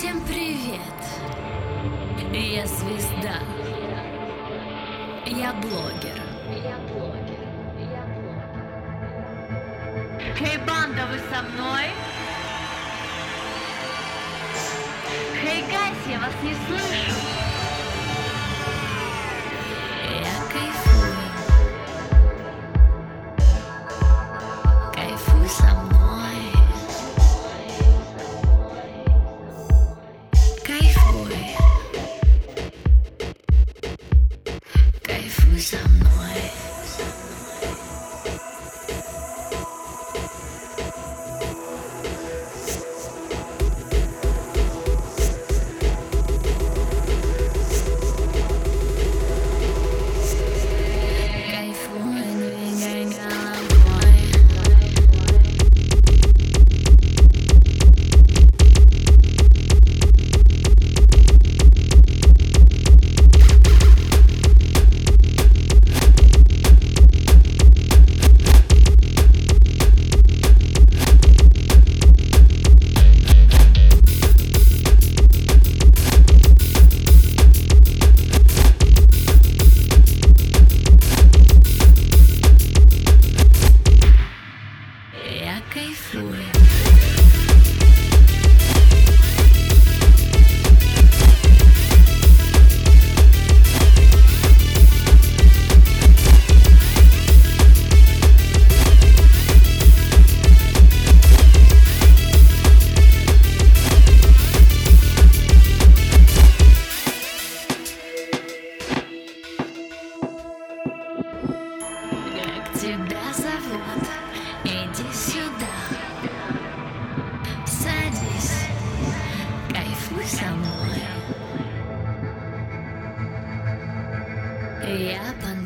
Всем привет! Я звезда. Я блогер. Хей, банда, вы со мной? Хей, гайс, я вас не слышу. I'm история. Тебя Iya, iya. Creapan